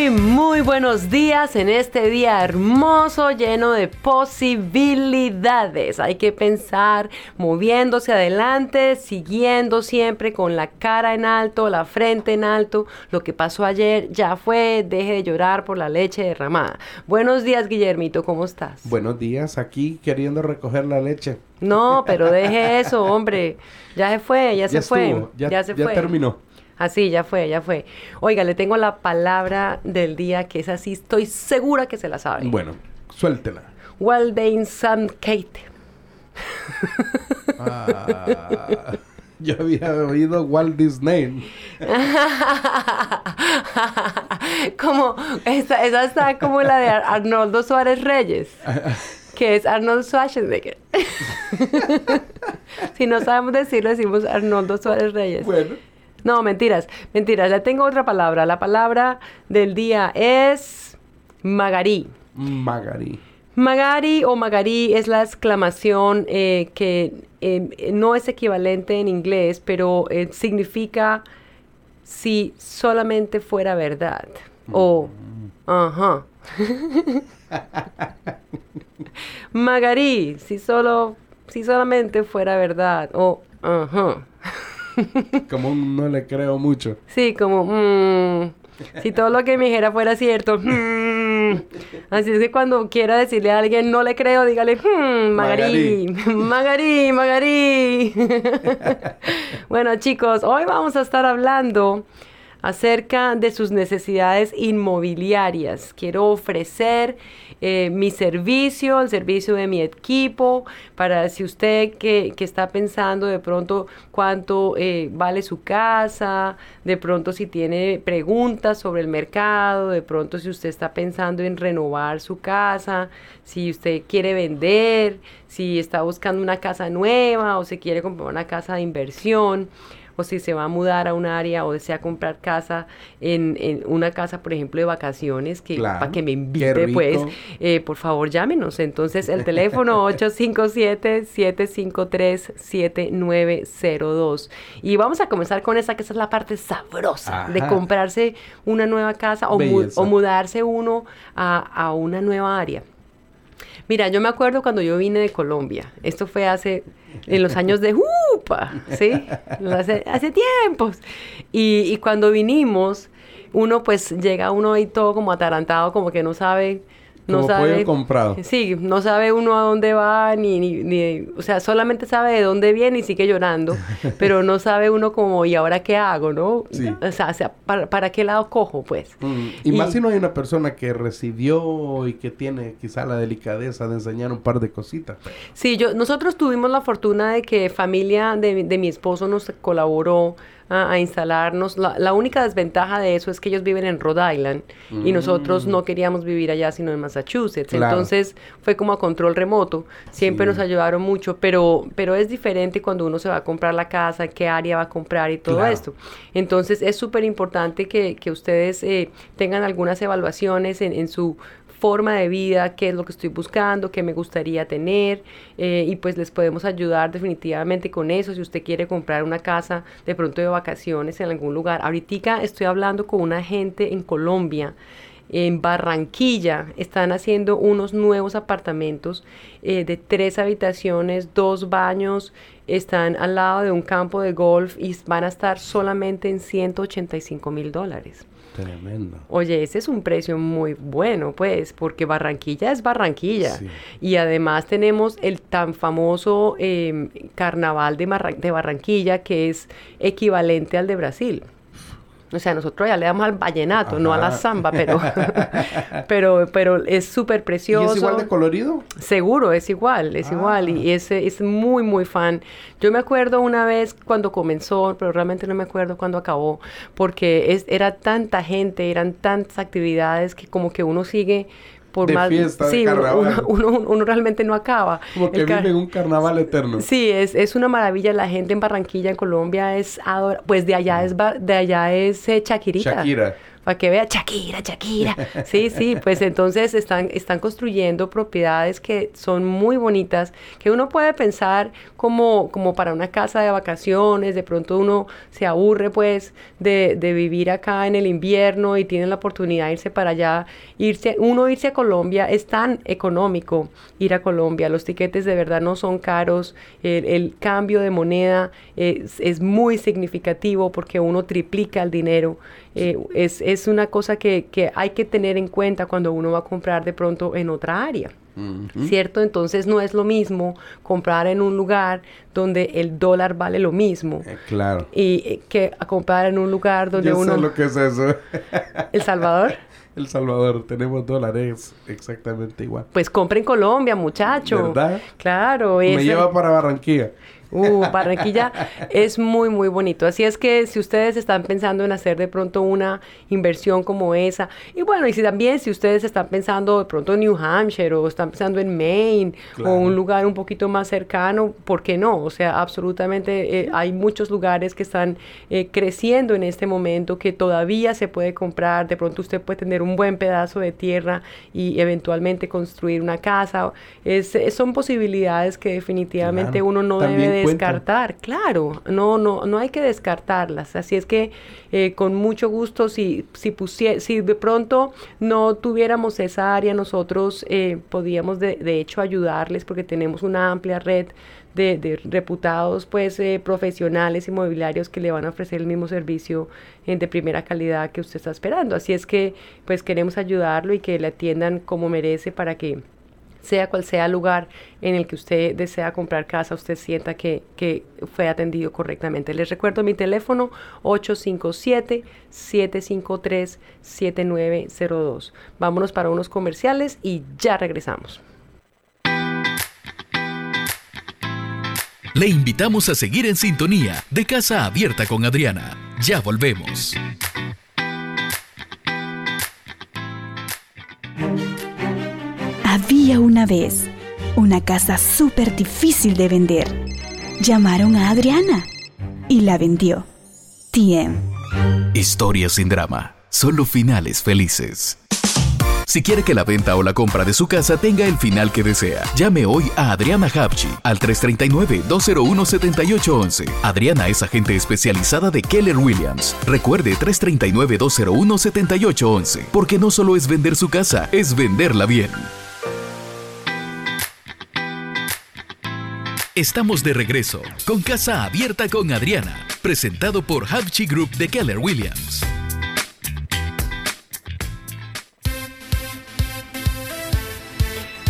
Muy, muy buenos días en este día hermoso, lleno de posibilidades. Hay que pensar moviéndose adelante, siguiendo siempre con la cara en alto, la frente en alto. Lo que pasó ayer ya fue, deje de llorar por la leche derramada. Buenos días, Guillermito, ¿cómo estás? Buenos días, aquí queriendo recoger la leche. No, pero deje eso, hombre. Ya se fue, ya, se fue. Ya, se fue. Ya terminó. Así, ya fue, ya fue. Oiga, le tengo la palabra del día que es así, estoy segura que se la sabe. Bueno, suéltela. Waldane Sam Kate. Ah, yo había oído Walt Disney. como, esa, esa está como la de Arnoldo Suárez Reyes. que es Arnold Schwarzenegger. si no sabemos decirlo, decimos Arnoldo Suárez Reyes. Bueno. No, mentiras, mentiras. Ya tengo otra palabra. La palabra del día es Magarí. Magarí. Magari o Magarí es la exclamación eh, que eh, no es equivalente en inglés, pero eh, significa si solamente fuera verdad. O, mm. ajá. Magarí, si solo, si solamente fuera verdad. O, ajá. Como no le creo mucho. Sí, como, mmm, si todo lo que me dijera fuera cierto. Mm". Así es que cuando quiera decirle a alguien no le creo, dígale, mmm, Magarí, Magarí, Magarí. bueno, chicos, hoy vamos a estar hablando acerca de sus necesidades inmobiliarias. Quiero ofrecer eh, mi servicio, el servicio de mi equipo, para si usted que, está pensando de pronto cuánto eh, vale su casa, de pronto si tiene preguntas sobre el mercado, de pronto si usted está pensando en renovar su casa, si usted quiere vender, si está buscando una casa nueva o si quiere comprar una casa de inversión o si se va a mudar a un área o desea comprar casa en, una casa, por ejemplo, de vacaciones, que para que me invite, pues, eh, por favor llámenos. Entonces, el teléfono 857-753-7902. Y vamos a comenzar con esa, que esa es la parte sabrosa de comprarse una nueva casa o, mudarse uno a, a una nueva área. Mira, yo me acuerdo cuando yo vine de Colombia. Esto fue hace, en los años de UPA, ¿sí? Hace, hace tiempos. Y, y cuando vinimos, uno pues llega uno ahí todo como atarantado, como que no sabe no sabe, comprado. Sí, no sabe uno a dónde va, ni, ni, o sea, solamente sabe de dónde viene y sigue llorando, pero no sabe uno como, ¿y ahora qué hago, no? Sí. O sea, ¿para, qué lado cojo, pues? Mm, y, más si no hay una persona que recibió y que tiene quizá la delicadeza de enseñar un par de cositas. Sí, yo, nosotros tuvimos la fortuna de que familia de, de mi esposo nos colaboró a, instalarnos. La, única desventaja de eso es que ellos viven en Rhode Island y nosotros no mm. queríamos vivir allá sino en Massachusetts. Entonces fue como a control remoto. Siempre nos ayudaron mucho, pero, pero es diferente cuando uno se va a comprar la casa, qué área va a comprar y todo esto. Entonces es súper importante que, que ustedes eh, tengan algunas evaluaciones en, en su forma de vida, qué es lo que estoy buscando, qué me gustaría tener eh, y pues les podemos ayudar definitivamente con eso si usted quiere comprar una casa de pronto de vacaciones en algún lugar. Ahorita estoy hablando con una gente en Colombia en Barranquilla están haciendo unos nuevos apartamentos eh, de tres habitaciones, dos baños, están al lado de un campo de golf y van a estar solamente en 185 mil dólares. Tremendo. Oye, ese es un precio muy bueno, pues, porque Barranquilla es Barranquilla. Y además tenemos el tan famoso em, carnaval de, de Barranquilla, que es equivalente al de Brasil. O sea, nosotros ya le damos al vallenato, no a la samba, pero, pero, pero es súper precioso. ¿Y es igual de colorido? Seguro, es igual, es igual. Y ah. es, es muy, muy fan. Yo me acuerdo una vez cuando comenzó, pero realmente no me acuerdo cuándo acabó, porque es, era tanta gente, eran tantas actividades que como que uno sigue por más sí, Uno, uno, realmente no acaba. Como que vive en un carnaval eterno. Sí, es, es una maravilla. La gente en Barranquilla, en Colombia, es adora pues de allá es de allá es eh, Shakira para que vea Shakira, Shakira. Sí, sí, pues entonces están, están construyendo propiedades que son muy bonitas, que uno puede pensar como, como para una casa de vacaciones, de pronto uno se aburre pues de, de vivir acá en el invierno y tiene la oportunidad de irse para allá, irse, uno irse a Colombia es tan económico ir a Colombia, los tiquetes de verdad no son caros, el, cambio de moneda es, es muy significativo porque uno triplica el dinero. Eh, es, es, una cosa que, que, hay que tener en cuenta cuando uno va a comprar de pronto en otra área. ¿Cierto? Entonces no es lo mismo comprar en un lugar donde el dólar vale lo mismo. Eh, claro. Y eh, que comprar en un lugar donde Yo uno... Sé lo que es eso. ¿El Salvador? El Salvador, tenemos dólares exactamente igual. Pues compre en Colombia, muchacho. ¿Verdad? Claro. Me lleva para Barranquilla. Uh, Barranquilla es muy, muy bonito. Así es que si ustedes están pensando en hacer de pronto una inversión como esa, y bueno, y si también si ustedes están pensando de pronto en New Hampshire o están pensando en Maine o un lugar un poquito más cercano, ¿por qué no? O sea, absolutamente eh, hay muchos lugares que están eh, creciendo en este momento que todavía se puede comprar. De pronto usted puede tener un buen pedazo de tierra y eventualmente construir una casa. Es, son posibilidades que definitivamente uno no debe de descartar, claro, no, no, no hay que descartarlas. Así es que eh, con mucho gusto, si, si, si de pronto no tuviéramos esa área, nosotros eh, podíamos de, de, hecho ayudarles porque tenemos una amplia red de, de reputados pues eh, profesionales inmobiliarios que le van a ofrecer el mismo servicio de primera calidad que usted está esperando. Así es que pues queremos ayudarlo y que le atiendan como merece para que sea cual sea el lugar en el que usted desea comprar casa, usted sienta que, que fue atendido correctamente. Les recuerdo mi teléfono 857-753-7902. Vámonos para unos comerciales y ya regresamos. Le invitamos a seguir en sintonía de Casa Abierta con Adriana. Ya volvemos. Una vez una casa súper difícil de vender. Llamaron a Adriana y la vendió. TM. Historias sin drama, solo finales felices. Si quiere que la venta o la compra de su casa tenga el final que desea, llame hoy a Adriana Hapchi al 339-201-7811. Adriana es agente especializada de Keller Williams. Recuerde 339-201-7811, porque no solo es vender su casa, es venderla bien. Estamos de regreso con Casa Abierta con Adriana, presentado por Havchi Group de Keller Williams.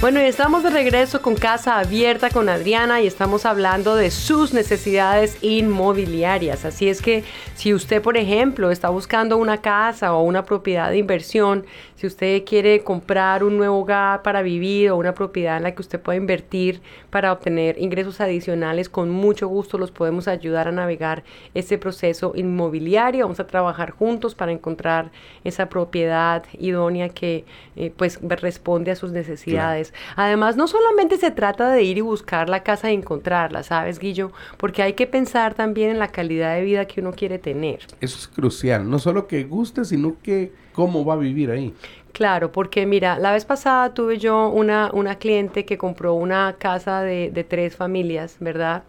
Bueno, y estamos de regreso con Casa Abierta con Adriana y estamos hablando de sus necesidades inmobiliarias. Así es que si usted, por ejemplo, está buscando una casa o una propiedad de inversión, si usted quiere comprar un nuevo hogar para vivir o una propiedad en la que usted pueda invertir para obtener ingresos adicionales, con mucho gusto los podemos ayudar a navegar este proceso inmobiliario. Vamos a trabajar juntos para encontrar esa propiedad idónea que eh, pues responde a sus necesidades. Además, no solamente se trata de ir y buscar la casa y encontrarla, ¿sabes, Guillo? Porque hay que pensar también en la calidad de vida que uno quiere tener. Eso es crucial, no solo que guste, sino que cómo va a vivir ahí. Claro, porque mira, la vez pasada tuve yo una, una cliente que compró una casa de, de tres familias, ¿verdad?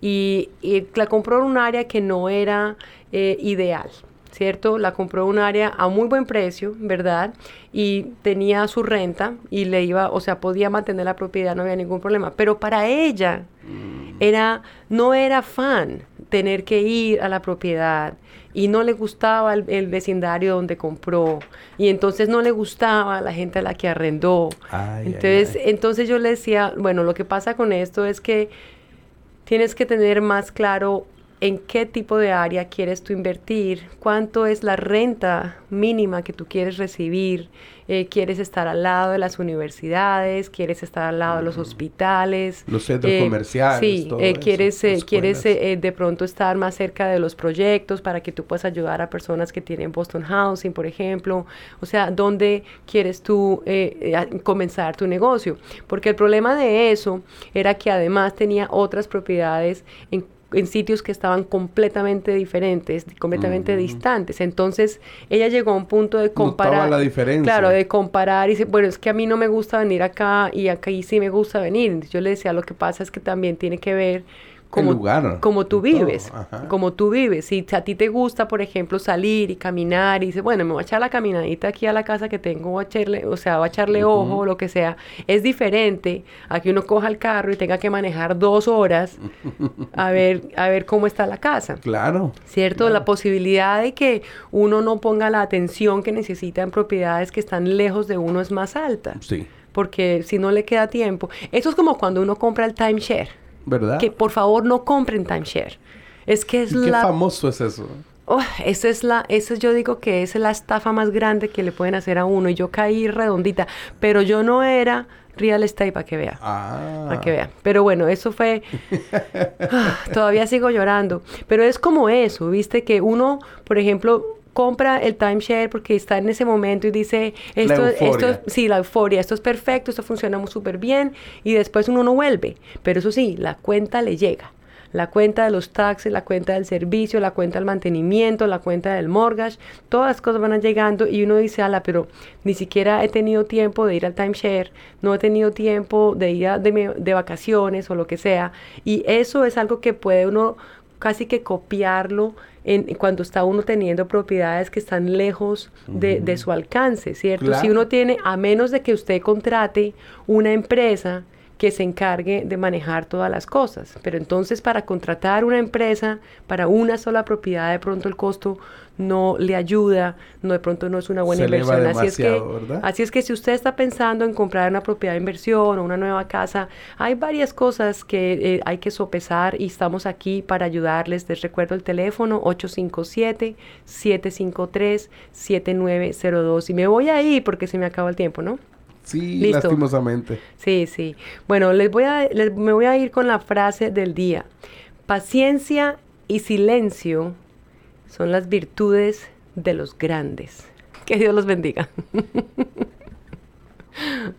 Y, la compró en un área que no era eh, ideal. ¿Cierto? La compró un área a muy buen precio, ¿verdad? Y tenía su renta y le iba, o sea, podía mantener la propiedad, no había ningún problema. Pero para ella mm. era, no era fan tener que ir a la propiedad y no le gustaba el, vecindario donde compró y entonces no le gustaba la gente a la que arrendó. entonces, entonces yo le decía, bueno, lo que pasa con esto es que tienes que tener más claro en qué tipo de área quieres tú invertir, cuánto es la renta mínima que tú quieres recibir, eh, quieres estar al lado de las universidades, quieres estar al lado de los hospitales. Los centros eh, comerciales. Sí, eh, quieres, quieres de pronto estar más cerca de los proyectos para que tú puedas ayudar a personas que tienen Boston Housing, por ejemplo. O sea, ¿dónde quieres tú comenzar tu negocio? Porque el problema de eso era que además tenía otras propiedades en en sitios que estaban completamente diferentes, completamente distantes. Entonces, ella llegó a un punto de comparar. la diferencia. Claro, de comparar y dice, bueno, es que a mí no me gusta venir acá y acá sí me gusta venir. Yo le decía, lo que pasa es que también tiene que ver como, lugar, como tú vives, como tú vives. Si a ti te gusta, por ejemplo, salir y caminar y dices, bueno, me voy a echar la caminadita aquí a la casa que tengo, voy a echarle, o sea, voy a echarle ojo o lo que sea, es diferente a que uno coja el carro y tenga que manejar dos horas a ver, a ver cómo está la casa. Claro. ¿Cierto? La posibilidad de que uno no ponga la atención que necesita en propiedades que están lejos de uno es más alta. Sí. Porque si no le queda tiempo. Eso es como cuando uno compra el timeshare. ¿Verdad? Que por favor no compren timeshare. Es que es ¿Y qué famoso es eso? Oh, esa es la, esa yo digo que es la estafa más grande que le pueden hacer a uno. Y yo caí redondita. Pero yo no era real estate para que vea. Ah. Para que vea. Pero bueno, eso fue. Ah, todavía sigo llorando. Pero es como eso, viste, que uno, por ejemplo, compra el timeshare porque está en ese momento y dice, esto, esto, sí, la euforia, esto es perfecto, esto funciona súper bien y después uno no vuelve. Pero eso sí, la cuenta le llega. La cuenta de los taxes, la cuenta del servicio, la cuenta del mantenimiento, la cuenta del mortgage, todas las cosas van llegando y uno dice, ala, pero ni siquiera he tenido tiempo de ir al timeshare, no he tenido tiempo de ir de, de vacaciones o lo que sea. Y eso es algo que puede uno casi que copiarlo en, cuando está uno teniendo propiedades que están lejos de, su alcance, ¿cierto? Si uno tiene, a menos de que usted contrate una empresa que se encargue de manejar todas las cosas. Pero entonces para contratar una empresa para una sola propiedad de pronto el costo no le ayuda, no de pronto no es una buena inversión. Así es, que, así es que si usted está pensando en comprar una propiedad de inversión o una nueva casa, hay varias cosas que eh, hay que sopesar y estamos aquí para ayudarles. Les recuerdo el teléfono 857-753-7902. Y me voy ahí porque se me acaba el tiempo, ¿no? Sí, lastimosamente. Sí, sí. Bueno, les voy a, me voy a ir con la frase del día. Paciencia y silencio son las virtudes de los grandes. Que Dios los bendiga.